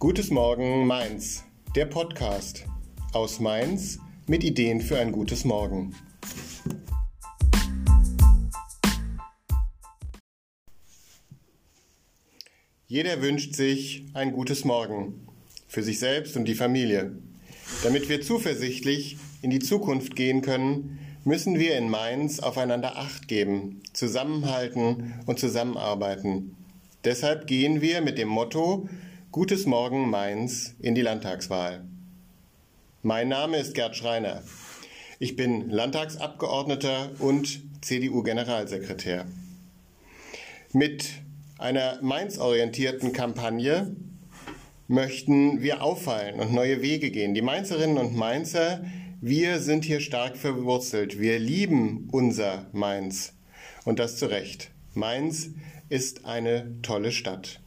Gutes Morgen Mainz, der Podcast aus Mainz mit Ideen für ein gutes Morgen. Jeder wünscht sich ein gutes Morgen für sich selbst und die Familie. Damit wir zuversichtlich in die Zukunft gehen können, müssen wir in Mainz aufeinander Acht geben, zusammenhalten und zusammenarbeiten. Deshalb gehen wir mit dem Motto Gutes Morgen Mainz in die Landtagswahl. Mein Name ist Gerd Schreiner. Ich bin Landtagsabgeordneter und CDU-Generalsekretär. Mit einer Mainz-orientierten Kampagne möchten wir auffallen und neue Wege gehen. Die Mainzerinnen und Mainzer, wir sind hier stark verwurzelt. Wir lieben unser Mainz. Und das zu Recht. Mainz ist eine tolle Stadt.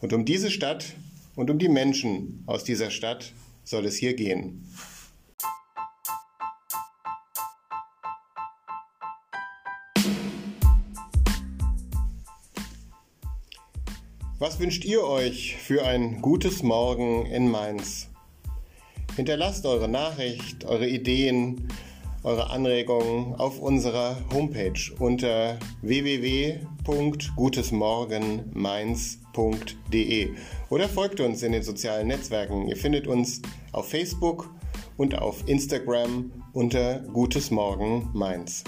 Und um diese Stadt und um die Menschen aus dieser Stadt soll es hier gehen. Was wünscht ihr euch für ein gutes Morgen in Mainz? Hinterlasst eure Nachricht, eure Ideen eure Anregungen auf unserer Homepage unter www.gutesmorgenmainz.de oder folgt uns in den sozialen Netzwerken. Ihr findet uns auf Facebook und auf Instagram unter Gutes Morgen Mainz.